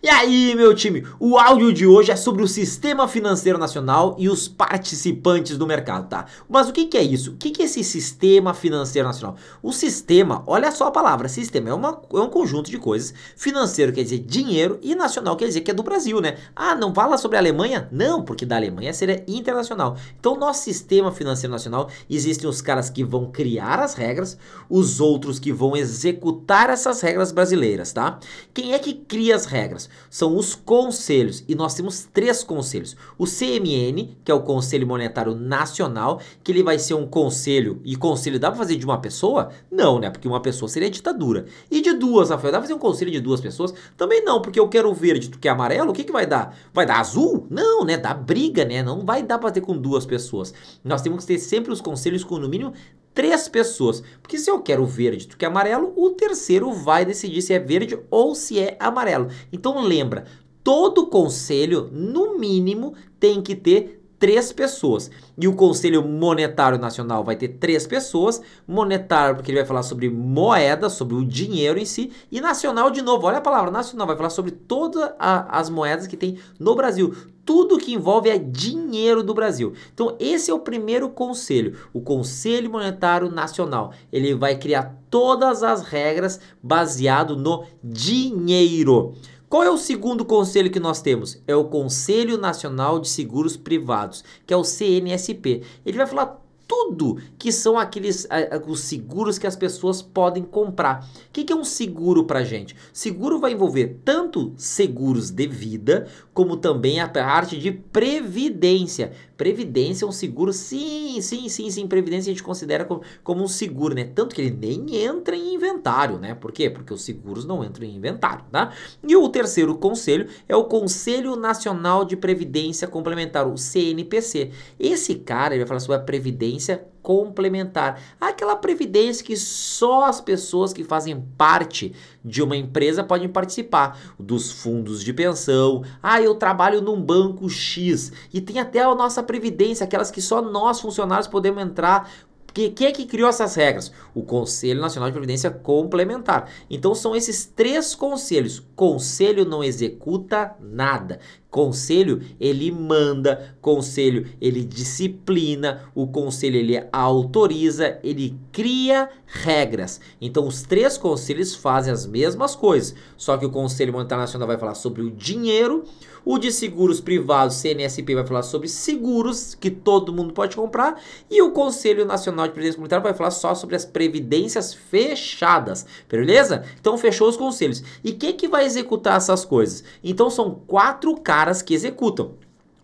E aí, meu time, o áudio de hoje é sobre o Sistema Financeiro Nacional e os participantes do mercado, tá? Mas o que, que é isso? O que, que é esse Sistema Financeiro Nacional? O sistema, olha só a palavra, sistema, é, uma, é um conjunto de coisas. Financeiro quer dizer dinheiro e nacional quer dizer que é do Brasil, né? Ah, não fala sobre a Alemanha? Não, porque da Alemanha seria internacional. Então, nosso Sistema Financeiro Nacional, existem os caras que vão criar as regras, os outros que vão executar essas regras brasileiras, tá? Quem é que cria as regras? São os conselhos, e nós temos três conselhos. O CMN, que é o Conselho Monetário Nacional, que ele vai ser um conselho, e conselho dá para fazer de uma pessoa? Não, né? Porque uma pessoa seria ditadura. E de duas, Rafael, dá pra fazer um conselho de duas pessoas? Também não, porque eu quero verde, tu quer amarelo, o que que vai dar? Vai dar azul? Não, né? Dá briga, né? Não vai dar pra ter com duas pessoas. Nós temos que ter sempre os conselhos com no mínimo três pessoas. Porque se eu quero verde, tu quer amarelo, o terceiro vai decidir se é verde ou se é amarelo. Então lembra, todo conselho, no mínimo, tem que ter três pessoas. E o Conselho Monetário Nacional vai ter três pessoas. Monetário, porque ele vai falar sobre moeda, sobre o dinheiro em si. E nacional, de novo, olha a palavra nacional, vai falar sobre todas as moedas que tem no Brasil. Tudo que envolve é dinheiro do Brasil. Então, esse é o primeiro conselho, o Conselho Monetário Nacional. Ele vai criar todas as regras baseado no dinheiro. Qual é o segundo conselho que nós temos? É o Conselho Nacional de Seguros Privados, que é o CNSP. Ele vai falar tudo que são aqueles os seguros que as pessoas podem comprar. O que, que é um seguro para gente? Seguro vai envolver tanto seguros de vida como também a parte de previdência. Previdência é um seguro, sim, sim, sim, sim. Previdência a gente considera como, como um seguro, né? Tanto que ele nem entra em inventário, né? Por quê? Porque os seguros não entram em inventário, tá? E o terceiro conselho é o Conselho Nacional de Previdência Complementar, o CNPC. Esse cara ele vai falar sobre a previdência complementar. Aquela previdência que só as pessoas que fazem parte de uma empresa podem participar. Dos fundos de pensão. Ah, eu trabalho num banco X. E tem até a nossa previdência, aquelas que só nós funcionários podemos entrar que, quem é que criou essas regras? O Conselho Nacional de Previdência Complementar. Então são esses três conselhos. Conselho não executa nada. Conselho, ele manda, conselho, ele disciplina, o conselho ele autoriza, ele cria regras. Então os três conselhos fazem as mesmas coisas, só que o Conselho Monetário Nacional vai falar sobre o dinheiro, o de seguros privados, CNSP, vai falar sobre seguros que todo mundo pode comprar, e o Conselho Nacional de Previdência Comunitária vai falar só sobre as previdências fechadas, beleza? Então fechou os conselhos. E quem que vai executar essas coisas? Então são quatro caras caras que executam.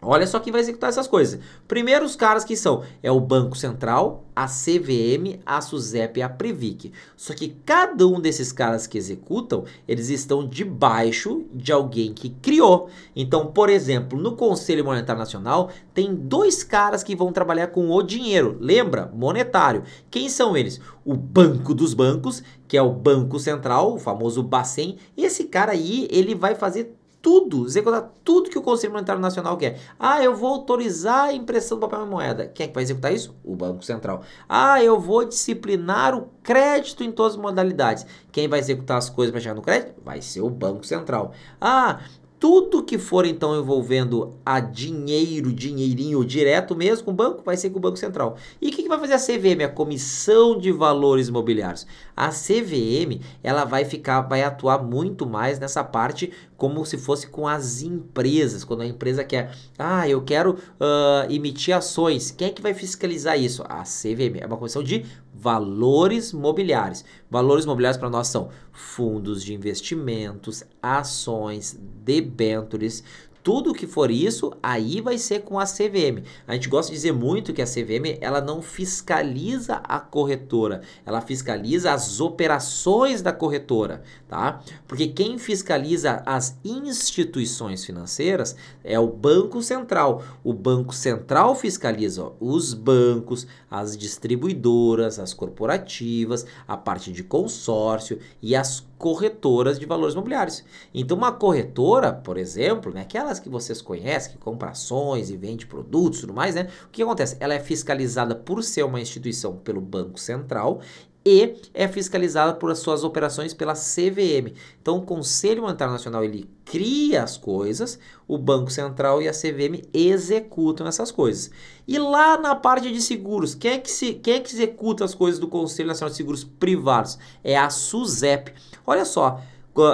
Olha só quem vai executar essas coisas. Primeiro os caras que são é o Banco Central, a CVM, a SUSEP e a Previc. Só que cada um desses caras que executam, eles estão debaixo de alguém que criou. Então, por exemplo, no Conselho Monetário Nacional tem dois caras que vão trabalhar com o dinheiro. Lembra? Monetário. Quem são eles? O Banco dos Bancos, que é o Banco Central, o famoso Bacen. E esse cara aí, ele vai fazer tudo, executar tudo que o Conselho Monetário Nacional quer. Ah, eu vou autorizar a impressão do papel e moeda. Quem é que vai executar isso? O Banco Central. Ah, eu vou disciplinar o crédito em todas as modalidades. Quem vai executar as coisas para chegar no crédito? Vai ser o Banco Central. Ah, tudo que for então envolvendo a dinheiro, dinheirinho direto mesmo com o banco, vai ser com o Banco Central. E o que, que, vai fazer a CVM, a Comissão de Valores Imobiliários? A CVM, ela vai ficar, vai atuar muito mais nessa parte como se fosse com as empresas. Quando a empresa quer, ah, eu quero uh, emitir ações, quem é que vai fiscalizar isso? A CVM, é uma comissão de valores mobiliários. Valores mobiliários para nós são fundos de investimentos, ações, debêntures, tudo que for isso, aí vai ser com a CVM. A gente gosta de dizer muito que a CVM ela não fiscaliza a corretora, ela fiscaliza as operações da corretora, tá? Porque quem fiscaliza as instituições financeiras é o Banco Central. O Banco Central fiscaliza ó, os bancos, as distribuidoras, as corporativas, a parte de consórcio e as corretoras de valores imobiliários. Então, uma corretora, por exemplo, né, aquelas que vocês conhecem, que compra ações e vende produtos e tudo mais, né? O que acontece? Ela é fiscalizada por ser uma instituição pelo Banco Central e é fiscalizada por as suas operações pela CVM. Então, o Conselho Monetário Nacional ele cria as coisas, o Banco Central e a CVM executam essas coisas. E lá na parte de seguros, quem é que, se, quem é que executa as coisas do Conselho Nacional de Seguros Privados? É a SUSEP. Olha só,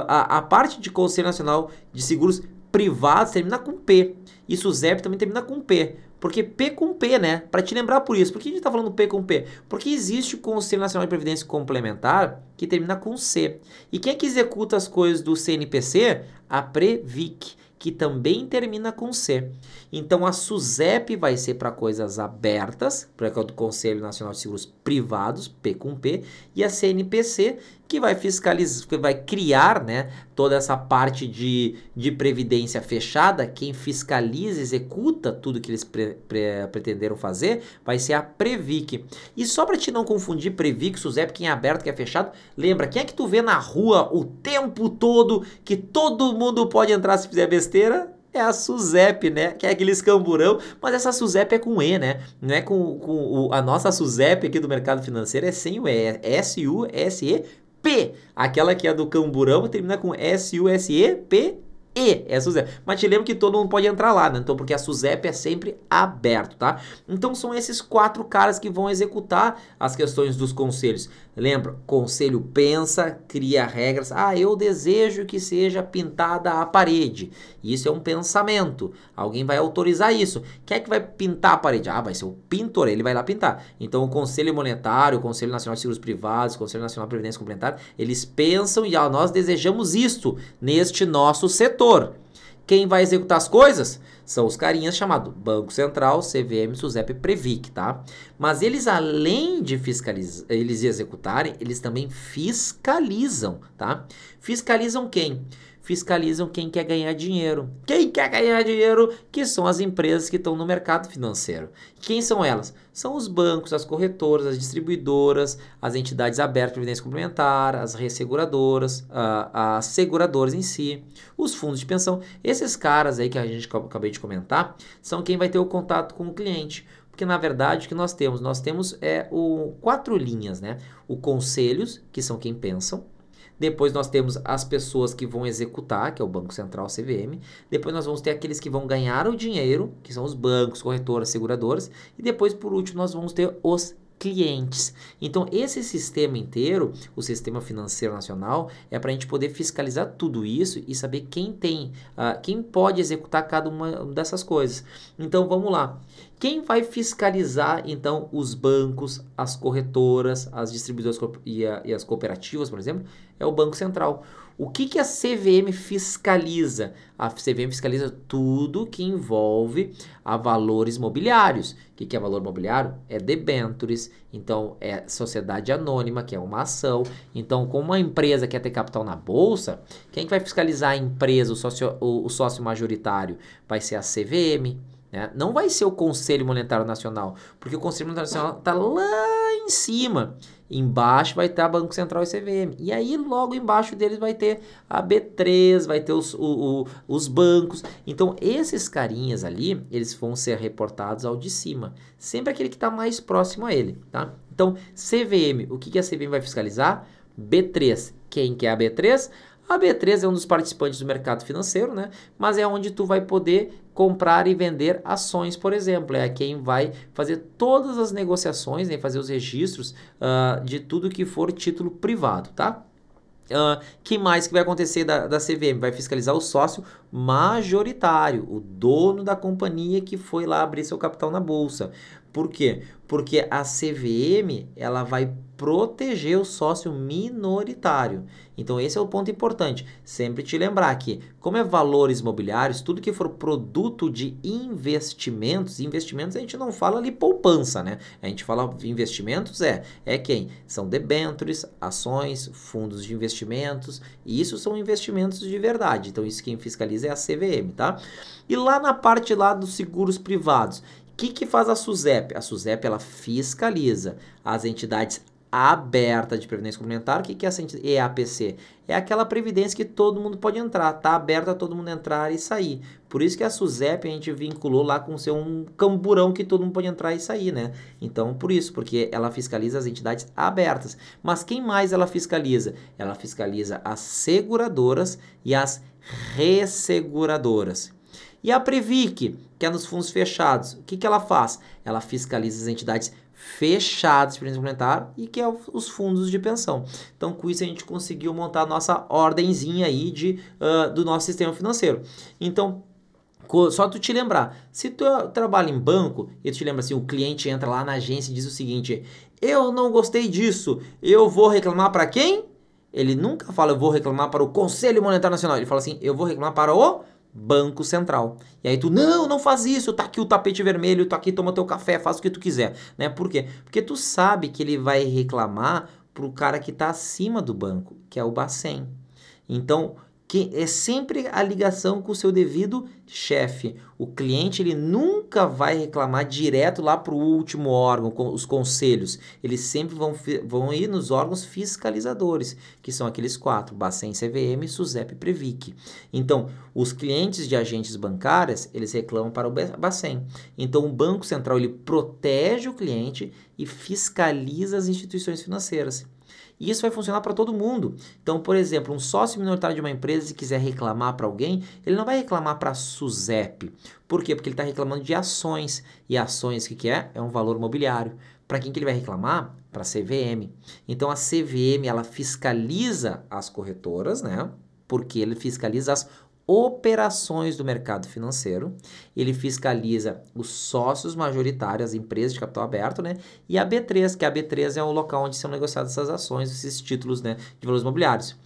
a, a parte de Conselho Nacional de Seguros Privados termina com P. E SUSEP também termina com P. Porque P com P, né? Para te lembrar por isso. Por que a gente está falando P com P? Porque existe o Conselho Nacional de Previdência Complementar que termina com C. E quem é que executa as coisas do CNPC? A Previc, que também termina com C. Então a SUSEP vai ser para coisas abertas, para o Conselho Nacional de Seguros Privados, P com P, e a CNPC, que vai fiscalizar, que vai criar né, toda essa parte de, de previdência fechada. Quem fiscaliza, executa tudo que eles pre, pre, pretenderam fazer, vai ser a Previc. E só para te não confundir Previc, SUSEP, quem é aberto, quem é fechado, lembra, quem é que tu vê na rua o tempo todo que todo mundo pode entrar se fizer besteira? é a SUSEP, né? Que é aquele escamburão, mas essa SUSEP é com E, né? Não é com, com o, a nossa SUSEP aqui do mercado financeiro, é sem o E, é S-U-S-E P. Aquela que é do camburão termina com S-U-S-E-P. E é a SUSEP. Mas te lembro que todo mundo pode entrar lá, né? Então, porque a SUSEP é sempre aberto, tá? Então, são esses quatro caras que vão executar as questões dos conselhos. Lembra? Conselho pensa, cria regras. Ah, eu desejo que seja pintada a parede. Isso é um pensamento. Alguém vai autorizar isso. Quem é que vai pintar a parede? Ah, vai ser o pintor, ele vai lá pintar. Então, o Conselho Monetário, o Conselho Nacional de Seguros Privados, o Conselho Nacional de Previdência Complementar, eles pensam e ah, nós desejamos isto neste nosso setor. Quem vai executar as coisas? São os carinhas chamados Banco Central, CVM, SUSEP, Previc, tá? Mas eles, além de fiscalizar, eles executarem, eles também fiscalizam, tá? Fiscalizam quem? Fiscalizam quem quer ganhar dinheiro. Quem quer ganhar dinheiro? Que são as empresas que estão no mercado financeiro. Quem são elas? São os bancos, as corretoras, as distribuidoras, as entidades abertas de previdência complementar, as resseguradoras, as seguradoras em si, os fundos de pensão. Esses caras aí que a gente acabei de comentar são quem vai ter o contato com o cliente porque na verdade o que nós temos? Nós temos é, o, quatro linhas, né? O conselhos, que são quem pensam, depois nós temos as pessoas que vão executar, que é o Banco Central CVM. Depois nós vamos ter aqueles que vão ganhar o dinheiro, que são os bancos, corretoras, seguradoras. E depois, por último, nós vamos ter os clientes. Então, esse sistema inteiro, o sistema financeiro nacional, é para a gente poder fiscalizar tudo isso e saber quem tem, uh, quem pode executar cada uma dessas coisas. Então, vamos lá. Quem vai fiscalizar, então, os bancos, as corretoras, as distribuidoras e, a, e as cooperativas, por exemplo, é o Banco Central. O que, que a CVM fiscaliza? A CVM fiscaliza tudo que envolve a valores mobiliários. O que, que é valor mobiliário? É debentures, então é sociedade anônima, que é uma ação. Então, como uma empresa quer ter capital na bolsa, quem que vai fiscalizar a empresa, o sócio, o, o sócio majoritário? Vai ser a CVM. Né? Não vai ser o Conselho Monetário Nacional, porque o Conselho Monetário Nacional está lá em cima. Embaixo vai estar Banco Central e CVM. E aí, logo embaixo deles vai ter a B3, vai ter os, o, o, os bancos. Então, esses carinhas ali, eles vão ser reportados ao de cima. Sempre aquele que está mais próximo a ele, tá? Então, CVM, o que, que a CVM vai fiscalizar? B3. Quem que é a B3? A B3 é um dos participantes do mercado financeiro, né? Mas é onde tu vai poder comprar e vender ações, por exemplo. É quem vai fazer todas as negociações, né? fazer os registros uh, de tudo que for título privado, tá? Uh, que mais que vai acontecer da, da CVM? Vai fiscalizar o sócio majoritário, o dono da companhia que foi lá abrir seu capital na bolsa. Por quê? Porque a CVM ela vai proteger o sócio minoritário. Então esse é o ponto importante. Sempre te lembrar que, como é valores imobiliários, tudo que for produto de investimentos, investimentos a gente não fala ali poupança, né? A gente fala investimentos é é quem? São debêntures, ações, fundos de investimentos, e isso são investimentos de verdade. Então isso quem fiscaliza é a CVM, tá? E lá na parte lá dos seguros privados, que, que faz a SUSEP? A SUSEP ela fiscaliza as entidades aberta de previdência complementar. O que, que é essa EAPC? É aquela previdência que todo mundo pode entrar, tá aberta a todo mundo entrar e sair. Por isso que a SUSEP a gente vinculou lá com ser um camburão que todo mundo pode entrar e sair, né? Então, por isso, porque ela fiscaliza as entidades abertas. Mas quem mais ela fiscaliza? Ela fiscaliza as seguradoras e as resseguradoras. E a Previc, que é nos fundos fechados, o que, que ela faz? Ela fiscaliza as entidades fechadas previdência complementar e que é os fundos de pensão. Então, com isso a gente conseguiu montar a nossa ordenzinha aí de, uh, do nosso sistema financeiro. Então, só tu te lembrar, se tu trabalha em banco e tu te lembra assim, o cliente entra lá na agência e diz o seguinte: "Eu não gostei disso, eu vou reclamar para quem?" Ele nunca fala eu vou reclamar para o Conselho Monetário Nacional, ele fala assim: "Eu vou reclamar para o Banco Central. E aí tu, não, não faz isso, tá aqui o tapete vermelho, tá aqui, toma teu café, faz o que tu quiser, né? Por quê? Porque tu sabe que ele vai reclamar pro cara que tá acima do banco, que é o Bacen. Então, que é sempre a ligação com o seu devido chefe. O cliente ele nunca vai reclamar direto lá para o último órgão, com os conselhos. Eles sempre vão, vão ir nos órgãos fiscalizadores, que são aqueles quatro: Bacen, CVM, SUSEP Previc. Então, os clientes de agentes bancárias, eles reclamam para o Bacen. Então, o Banco Central ele protege o cliente e fiscaliza as instituições financeiras. E isso vai funcionar para todo mundo. Então, por exemplo, um sócio minoritário de uma empresa, se quiser reclamar para alguém, ele não vai reclamar para a SUSEP. Por quê? Porque ele está reclamando de ações. E ações, o que, que é? É um valor mobiliário. Para quem que ele vai reclamar? Para a CVM. Então, a CVM, ela fiscaliza as corretoras, né? Porque ele fiscaliza as operações do mercado financeiro, ele fiscaliza os sócios majoritários, as empresas de capital aberto, né? E a B3, que a B3 é o local onde são negociadas essas ações, esses títulos, né, de valores imobiliários.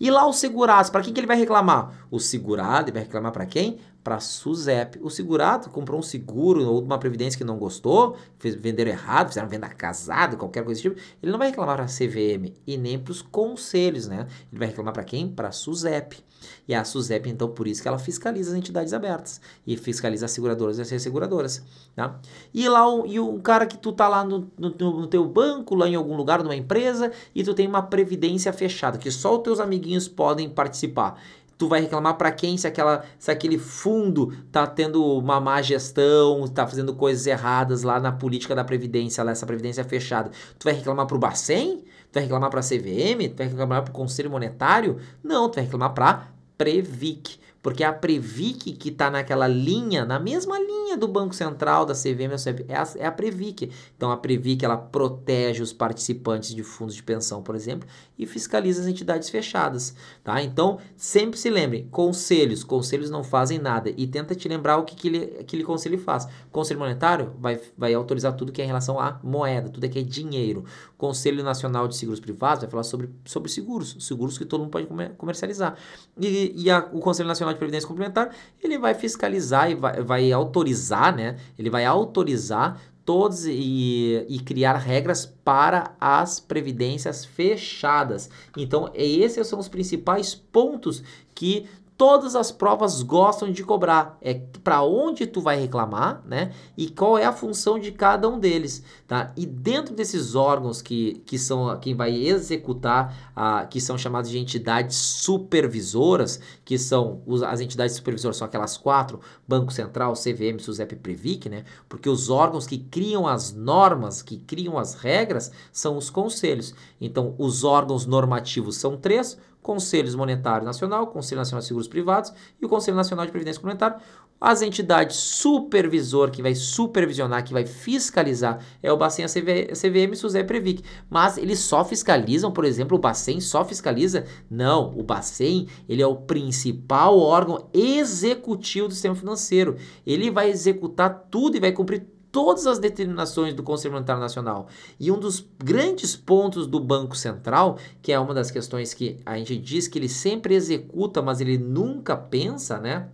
E lá os segurados, para quem que ele vai reclamar? O segurado, vai reclamar para quem? Para a SUSEP. O segurado comprou um seguro ou uma previdência que não gostou, fez, venderam errado, fizeram venda casada, qualquer coisa desse tipo. Ele não vai reclamar para a CVM e nem para os conselhos, né? Ele vai reclamar para quem? Para a SUSEP. E a SUSEP, então, por isso que ela fiscaliza as entidades abertas e fiscaliza as seguradoras e as resseguradoras, tá? E lá, o, e o cara que tu tá lá no, no, no teu banco, lá em algum lugar, numa empresa, e tu tem uma previdência fechada, que só os teus amiguinhos podem participar tu vai reclamar para quem se aquela se aquele fundo tá tendo uma má gestão, tá fazendo coisas erradas lá na política da previdência, lá essa previdência fechada. Tu vai reclamar pro Bacen? Tu vai reclamar para a CVM? Tu vai reclamar para o Conselho Monetário? Não, tu vai reclamar para Previc, porque a Previc que está naquela linha, na mesma linha do Banco Central, da CVM, é a, é a Previc. Então a Previc ela protege os participantes de fundos de pensão, por exemplo, e fiscaliza as entidades fechadas, tá? Então sempre se lembre, conselhos, conselhos não fazem nada e tenta te lembrar o que aquele, aquele conselho faz. Conselho monetário vai, vai autorizar tudo que é em relação à moeda, tudo que é dinheiro. Conselho Nacional de Seguros Privados vai falar sobre, sobre seguros, seguros que todo mundo pode comercializar. E, e a, o Conselho Nacional de Previdência Complementar, ele vai fiscalizar e vai, vai autorizar, né? Ele vai autorizar todos e, e, criar regras para as previdências fechadas. Então, esses são os principais pontos que todas as provas gostam de cobrar. É para onde tu vai reclamar, né? E qual é a função de cada um deles, tá? E dentro desses órgãos que, que são quem vai executar, a, que são chamados de entidades supervisoras, que são os, as entidades supervisoras são aquelas quatro: Banco Central, CVM, SUSEP Previc, né? Porque os órgãos que criam as normas, que criam as regras, são os conselhos. Então, os órgãos normativos são três Conselhos Monetário Nacional, Conselho Nacional de Seguros Privados e o Conselho Nacional de Previdência Complementar. As entidades supervisor que vai supervisionar, que vai fiscalizar é o Bacen, a, CV, a CVM e SUSE Previc. Mas eles só fiscalizam, por exemplo, o Bacen só fiscaliza? Não, o Bacen ele é o principal órgão executivo do sistema financeiro. Ele vai executar tudo e vai cumprir todas as determinações do Conselho Monetário Nacional. E um dos grandes pontos do Banco Central, que é uma das questões que a gente diz que ele sempre executa, mas ele nunca pensa, né?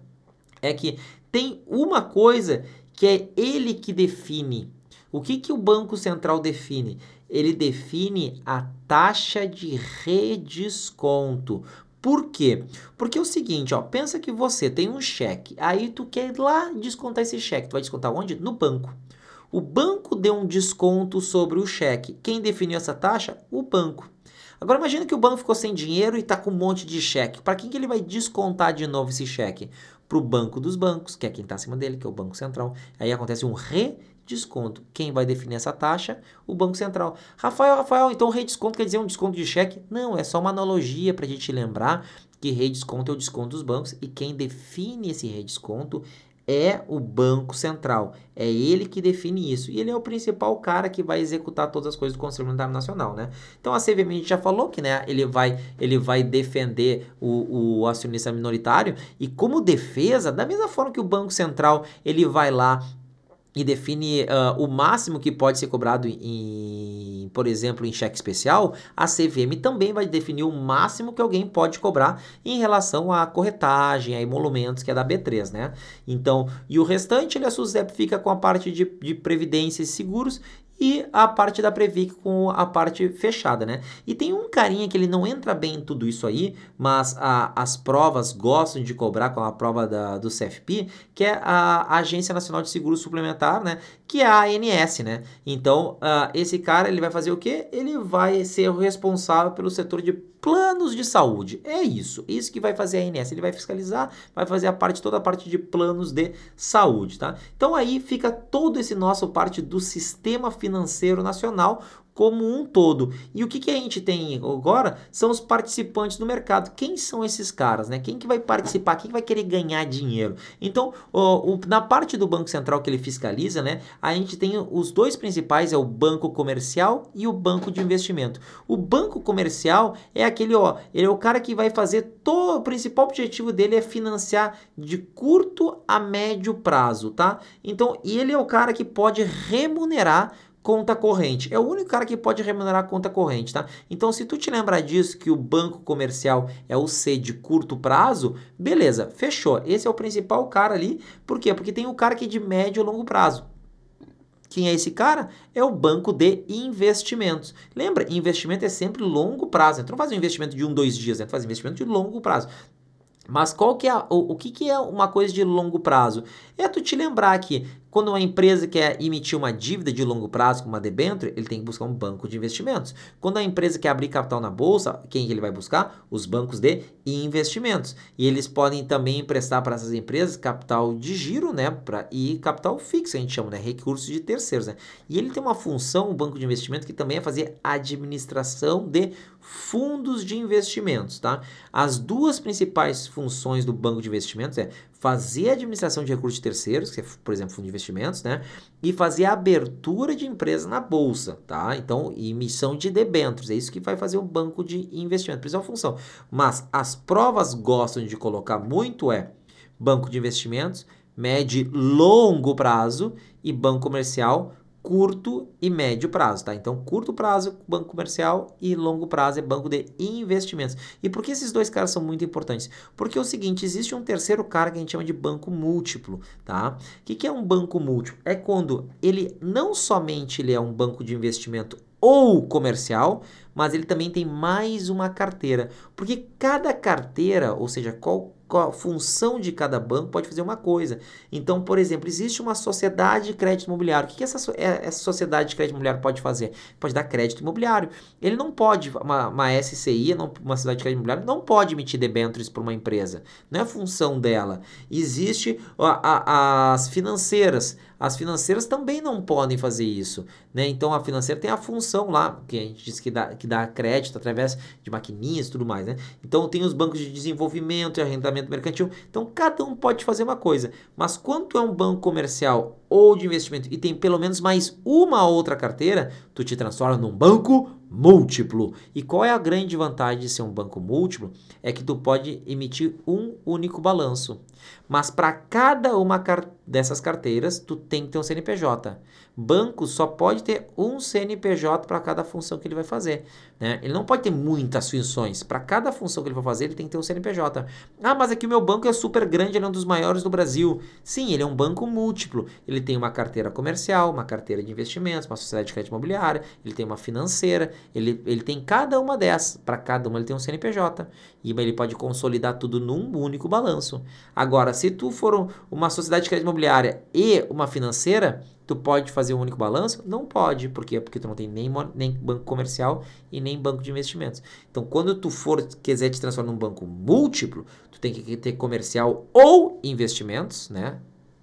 É que tem uma coisa que é ele que define. O que, que o Banco Central define? Ele define a taxa de redesconto. Por quê? Porque é o seguinte, ó, pensa que você tem um cheque, aí tu quer ir lá descontar esse cheque, tu vai descontar onde? No banco. O banco deu um desconto sobre o cheque. Quem definiu essa taxa? O banco. Agora imagina que o banco ficou sem dinheiro e está com um monte de cheque. Para quem que ele vai descontar de novo esse cheque? Para o banco dos bancos, que é quem está acima dele, que é o Banco Central. Aí acontece um redesconto. Quem vai definir essa taxa? O Banco Central. Rafael, Rafael, então redesconto quer dizer um desconto de cheque? Não, é só uma analogia para a gente lembrar que redesconto é o desconto dos bancos e quem define esse redesconto é o Banco Central. É ele que define isso. E ele é o principal cara que vai executar todas as coisas do Conselho Monetário Nacional, né? Então a CVM já falou que né, ele, vai, ele vai defender o, o acionista minoritário e como defesa, da mesma forma que o Banco Central ele vai lá e define uh, o máximo que pode ser cobrado em, por exemplo, em cheque especial, a CVM também vai definir o máximo que alguém pode cobrar em relação à corretagem, a emolumentos, que é da B3, né? Então, e o restante, ele, a SUSEP fica com a parte de, de previdência e seguros e a parte da Previc com a parte fechada, né? E tem um carinha que ele não entra bem em tudo isso aí, mas a, as provas gostam de cobrar com a prova da, do CFP, que é a Agência Nacional de Seguro Suplementar, né? Que é a ANS, né? Então, uh, esse cara, ele vai fazer o quê? Ele vai ser o responsável pelo setor de planos de saúde. É isso, isso que vai fazer a ANS. Ele vai fiscalizar, vai fazer a parte toda a parte de planos de saúde, tá? Então aí fica todo esse nosso parte do sistema financeiro nacional como um todo. E o que, que a gente tem agora são os participantes do mercado. Quem são esses caras, né? Quem que vai participar? Quem vai querer ganhar dinheiro? Então, o, o, na parte do Banco Central que ele fiscaliza, né? A gente tem os dois principais, é o Banco Comercial e o Banco de Investimento. O Banco Comercial é aquele, ó, ele é o cara que vai fazer todo, o principal objetivo dele é financiar de curto a médio prazo, tá? Então, e ele é o cara que pode remunerar conta corrente. É o único cara que pode remunerar a conta corrente, tá? Então, se tu te lembrar disso, que o banco comercial é o C de curto prazo, beleza, fechou. Esse é o principal cara ali. Por quê? Porque tem o cara que é de médio e longo prazo. Quem é esse cara? É o banco de investimentos. Lembra, investimento é sempre longo prazo. Então não faz um investimento de um, dois dias, né? Tu faz investimento de longo prazo. Mas qual que é o, o que, que é uma coisa de longo prazo? É tu te lembrar que quando uma empresa quer emitir uma dívida de longo prazo, como uma debenture, ele tem que buscar um banco de investimentos. Quando a empresa quer abrir capital na bolsa, quem ele vai buscar? Os bancos de investimentos. E eles podem também emprestar para essas empresas capital de giro, né? Pra, e capital fixo, a gente chama, né? Recursos de terceiros, né? E ele tem uma função, o banco de investimento, que também é fazer administração de fundos de investimentos, tá? As duas principais funções do banco de investimentos é fazer a administração de recursos de terceiros, que é, por exemplo, fundo de investimentos, né? E fazer a abertura de empresa na bolsa, tá? Então, emissão de debêntures, é isso que vai fazer o banco de investimento, principal função. Mas as provas gostam de colocar muito é banco de investimentos, médio e longo prazo e banco comercial curto e médio prazo, tá? Então, curto prazo, banco comercial e longo prazo é banco de investimentos. E por que esses dois caras são muito importantes? Porque é o seguinte, existe um terceiro cara que a gente chama de banco múltiplo, tá? O que, que é um banco múltiplo? É quando ele não somente ele é um banco de investimento ou comercial, mas ele também tem mais uma carteira. Porque cada carteira, ou seja, qual a função de cada banco pode fazer uma coisa. Então, por exemplo, existe uma sociedade de crédito imobiliário. O que, essa, é, essa sociedade de crédito imobiliário pode fazer? Pode dar crédito imobiliário. Ele não pode, uma, uma SCI, não, uma sociedade de crédito imobiliário, não pode emitir debêntures para uma empresa. Não é função dela. Existe a, a, as financeiras. As financeiras também não podem fazer isso. Né? Então, a financeira tem a função lá, que a gente diz que dá, que dá crédito através de maquininhas e tudo mais. Né? Então, tem os bancos de desenvolvimento e arrendamento mercantil. Então, cada um pode fazer uma coisa. Mas quando tu é um banco comercial ou de investimento e tem pelo menos mais uma outra carteira, tu te transforma num banco múltiplo. E qual é a grande vantagem de ser um banco múltiplo? É que tu pode emitir um único balanço. Mas para cada uma dessas carteiras, tu tem que ter um CNPJ. Banco só pode ter um CNPJ para cada função que ele vai fazer. Né? Ele não pode ter muitas funções. Para cada função que ele vai fazer, ele tem que ter um CNPJ. Ah, mas aqui o meu banco é super grande, ele é um dos maiores do Brasil. Sim, ele é um banco múltiplo. Ele ele tem uma carteira comercial, uma carteira de investimentos, uma sociedade de crédito imobiliária, ele tem uma financeira, ele, ele tem cada uma dessas. Para cada uma ele tem um CNPJ. E ele pode consolidar tudo num único balanço. Agora, se tu for uma sociedade de crédito imobiliária e uma financeira, tu pode fazer um único balanço? Não pode. Por quê? Porque tu não tem nem, nem banco comercial e nem banco de investimentos. Então, quando tu for quiser te transformar num banco múltiplo, tu tem que ter comercial ou investimentos, né?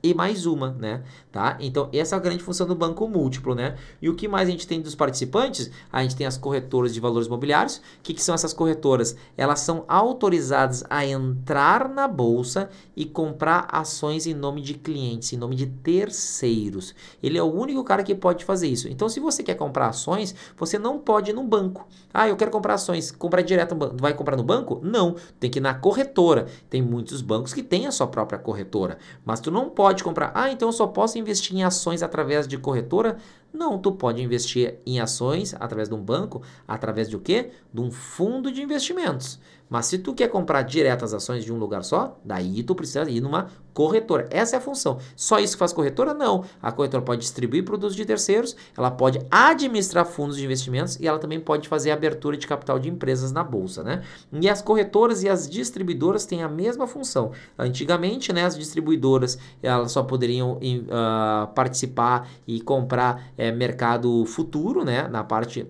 E mais uma, né? Tá? Então, essa é a grande função do banco múltiplo, né? E o que mais a gente tem dos participantes? A gente tem as corretoras de valores imobiliários. O que, que são essas corretoras? Elas são autorizadas a entrar na bolsa e comprar ações em nome de clientes, em nome de terceiros. Ele é o único cara que pode fazer isso. Então, se você quer comprar ações, você não pode ir no banco. Ah, eu quero comprar ações. Comprar direto no banco. Vai comprar no banco? Não. Tem que ir na corretora. Tem muitos bancos que têm a sua própria corretora. Mas tu não pode comprar. Ah, então eu só posso investir em ações através de corretora? Não, tu pode investir em ações através de um banco, através de o quê? De um fundo de investimentos. Mas se tu quer comprar direto as ações de um lugar só, daí tu precisa ir numa corretora. Essa é a função. Só isso que faz corretora? Não. A corretora pode distribuir produtos de terceiros, ela pode administrar fundos de investimentos e ela também pode fazer abertura de capital de empresas na bolsa, né? E as corretoras e as distribuidoras têm a mesma função. Antigamente, né, as distribuidoras elas só poderiam uh, participar e comprar é, mercado futuro, né, na parte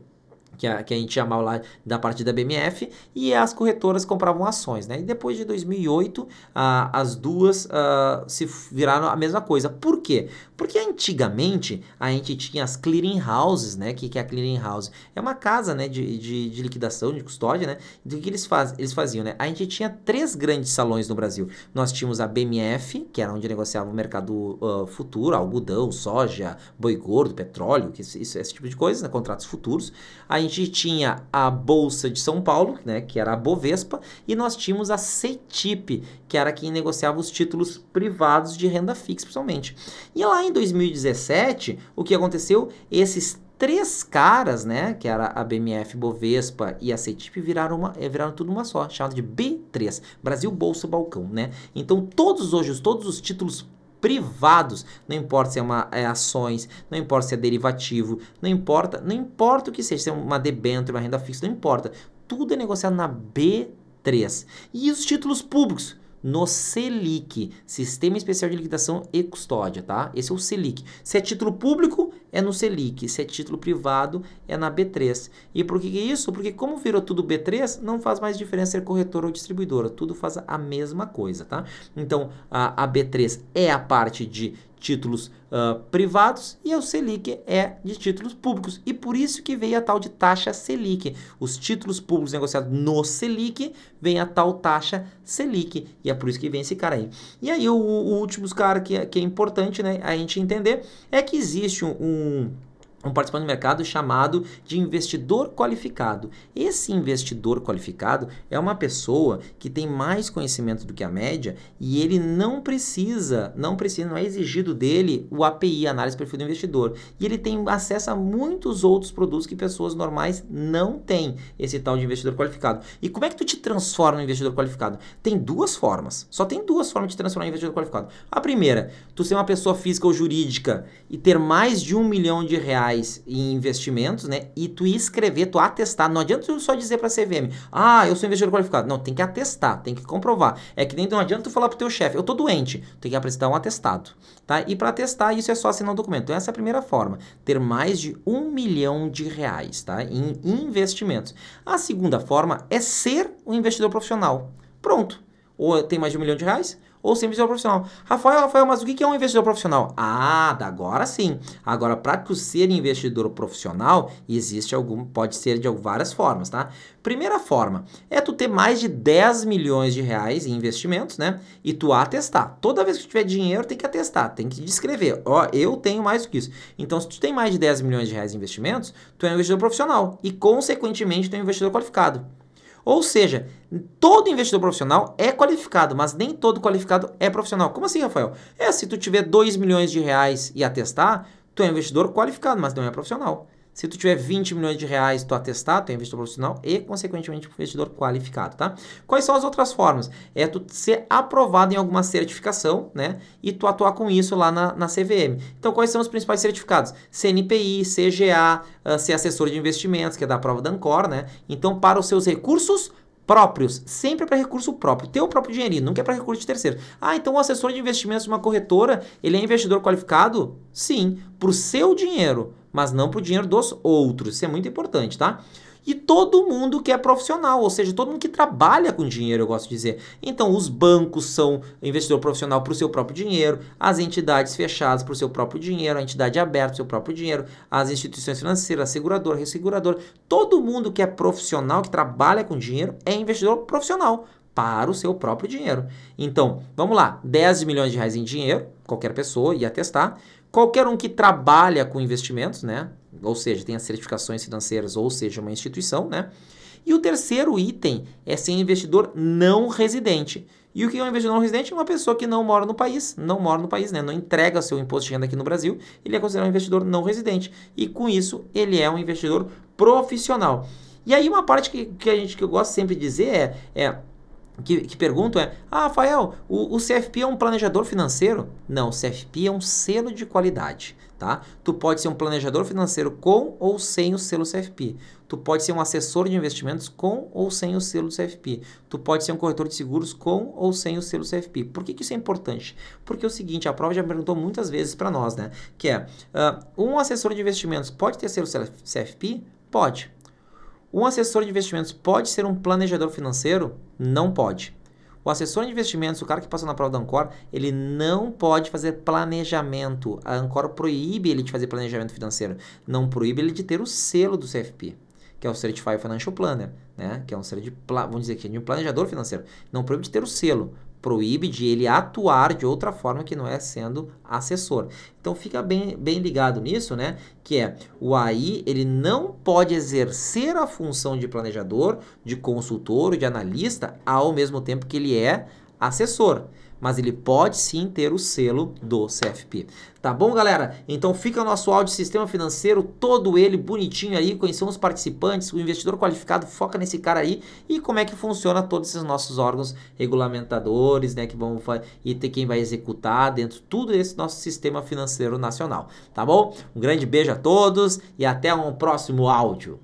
que a, que a gente chamava lá da parte da BMF, e as corretoras compravam ações. Né? E depois de 2008, ah, as duas ah, se viraram a mesma coisa. Por quê? Porque antigamente a gente tinha as clearing houses, né? Que, que é a clearing house? É uma casa né, de, de, de liquidação, de custódia, né? Do que eles, faz, eles faziam, né? A gente tinha três grandes salões no Brasil. Nós tínhamos a BMF, que era onde negociava o mercado uh, futuro, algodão, soja, boi gordo, petróleo, que isso, esse tipo de coisa, né? contratos futuros. A gente tinha a Bolsa de São Paulo, né? Que era a Bovespa, e nós tínhamos a CETIP, que era quem negociava os títulos privados de renda fixa, principalmente. E lá em 2017, o que aconteceu? Esses três caras, né, que era a BMF Bovespa e a CETIP, viraram, uma, eh, viraram tudo uma só, chamada de B3, Brasil Bolsa Balcão, né? Então, todos hoje, todos os títulos privados, não importa se é uma é ações, não importa se é derivativo, não importa, não importa o que seja, se é uma debênture, uma renda fixa, não importa. Tudo é negociado na B3. E os títulos públicos? no Selic, Sistema Especial de Liquidação e Custódia, tá? Esse é o Selic. Se é título público, é no Selic. Se é título privado, é na B3. E por que, isso? Porque como virou tudo B3, não faz mais diferença ser corretora ou distribuidora. Tudo faz a mesma coisa, tá? Então, a, a B3 é a parte de títulos uh, privados e o Selic é de títulos públicos. E por isso que veio a tal de taxa Selic. Os títulos públicos negociados no Selic vem a tal taxa Selic. E é por isso que vem esse cara aí. E aí o, o último cara que, é, que é importante né, a gente entender é que existe um, um participante do mercado chamado de investidor qualificado. Esse investidor qualificado é uma pessoa que tem mais conhecimento do que a média e ele não precisa, não precisa, não é exigido dele o API, análise de perfil do investidor. E ele tem acesso a muitos outros produtos que pessoas normais não têm, esse tal de investidor qualificado. E como é que tu te transforma em investidor qualificado? Tem duas formas. Só tem duas formas de transformar em investidor qualificado. A primeira, tu ser uma pessoa física ou jurídica e ter mais de um milhão de reais reais em investimentos, né? E tu escrever, tu atestar. Não adianta tu só dizer para a CVM, ah, eu sou investidor qualificado. Não, tem que atestar, tem que comprovar. É que nem não adianta tu falar pro teu chefe, eu tô doente. Tem que apresentar um atestado, tá? E para atestar, isso é só assinar um documento. Então, essa é a primeira forma. Ter mais de um milhão de reais, tá? Em investimentos. A segunda forma é ser um investidor profissional. Pronto. Ou tem mais de um milhão de reais, ou ser investidor profissional. Rafael, Rafael, mas o que é um investidor profissional? Ah, agora sim. Agora, para tu ser investidor profissional, existe algum, pode ser de várias formas, tá? Primeira forma é tu ter mais de 10 milhões de reais em investimentos, né? E tu atestar. Toda vez que tu tiver dinheiro, tem que atestar, tem que descrever. Ó, eu tenho mais do que isso. Então, se tu tem mais de 10 milhões de reais em investimentos, tu é um investidor profissional e, consequentemente, tu é um investidor qualificado. Ou seja, todo investidor profissional é qualificado, mas nem todo qualificado é profissional. Como assim, Rafael? É, se tu tiver 2 milhões de reais e atestar, tu é investidor qualificado, mas não é profissional. Se tu tiver 20 milhões de reais, tu atestar, tu é investidor profissional e, consequentemente, investidor qualificado, tá? Quais são as outras formas? É tu ser aprovado em alguma certificação, né? E tu atuar com isso lá na, na CVM. Então, quais são os principais certificados? CNPI, CGA, uh, ser assessor de investimentos, que é da prova da Ancor, né? Então, para os seus recursos próprios, sempre para recurso próprio, teu próprio dinheirinho, nunca é para recurso de terceiro. Ah, então o assessor de investimentos de uma corretora, ele é investidor qualificado? Sim, para o seu dinheiro, mas não para o dinheiro dos outros. Isso é muito importante, tá? E todo mundo que é profissional, ou seja, todo mundo que trabalha com dinheiro, eu gosto de dizer. Então, os bancos são investidor profissional para o seu próprio dinheiro, as entidades fechadas para o seu próprio dinheiro, a entidade aberta para o seu próprio dinheiro, as instituições financeiras, segurador, ressegurador. Todo mundo que é profissional, que trabalha com dinheiro, é investidor profissional para o seu próprio dinheiro. Então, vamos lá, 10 milhões de reais em dinheiro, qualquer pessoa ia testar. Qualquer um que trabalha com investimentos, né? Ou seja, tem as certificações financeiras, ou seja, uma instituição, né? E o terceiro item é ser investidor não residente. E o que é um investidor não residente? Uma pessoa que não mora no país, não mora no país, né? não entrega seu imposto de renda aqui no Brasil, ele é considerado um investidor não residente. E com isso, ele é um investidor profissional. E aí uma parte que, que a gente que eu gosto sempre de dizer é, é que, que perguntam é: Ah, Rafael, o, o CFP é um planejador financeiro? Não, o CFP é um selo de qualidade tá? Tu pode ser um planejador financeiro com ou sem o selo CFP. Tu pode ser um assessor de investimentos com ou sem o selo CFP. Tu pode ser um corretor de seguros com ou sem o selo CFP. Por que, que isso é importante? Porque é o seguinte, a prova já perguntou muitas vezes para nós, né? Que é, uh, um assessor de investimentos pode ter selo CFP? Pode. Um assessor de investimentos pode ser um planejador financeiro? Não pode. O assessor de investimentos, o cara que passou na prova da Ancor, ele não pode fazer planejamento. A Ancor proíbe ele de fazer planejamento financeiro. Não proíbe ele de ter o selo do CFP, que é o Certified Financial Planner, né? Que é um selo de, vamos dizer aqui, de um planejador financeiro. Não proíbe de ter o selo proíbe de ele atuar de outra forma que não é sendo assessor. Então fica bem, bem ligado nisso, né? Que é o AI ele não pode exercer a função de planejador, de consultor, de analista ao mesmo tempo que ele é assessor mas ele pode sim ter o selo do CFP. Tá bom, galera? Então fica o nosso áudio sistema financeiro, todo ele bonitinho aí, são os participantes, o investidor qualificado, foca nesse cara aí e como é que funciona todos esses nossos órgãos regulamentadores, né, que vão e ter quem vai executar dentro tudo esse nosso sistema financeiro nacional, tá bom? Um grande beijo a todos e até um próximo áudio.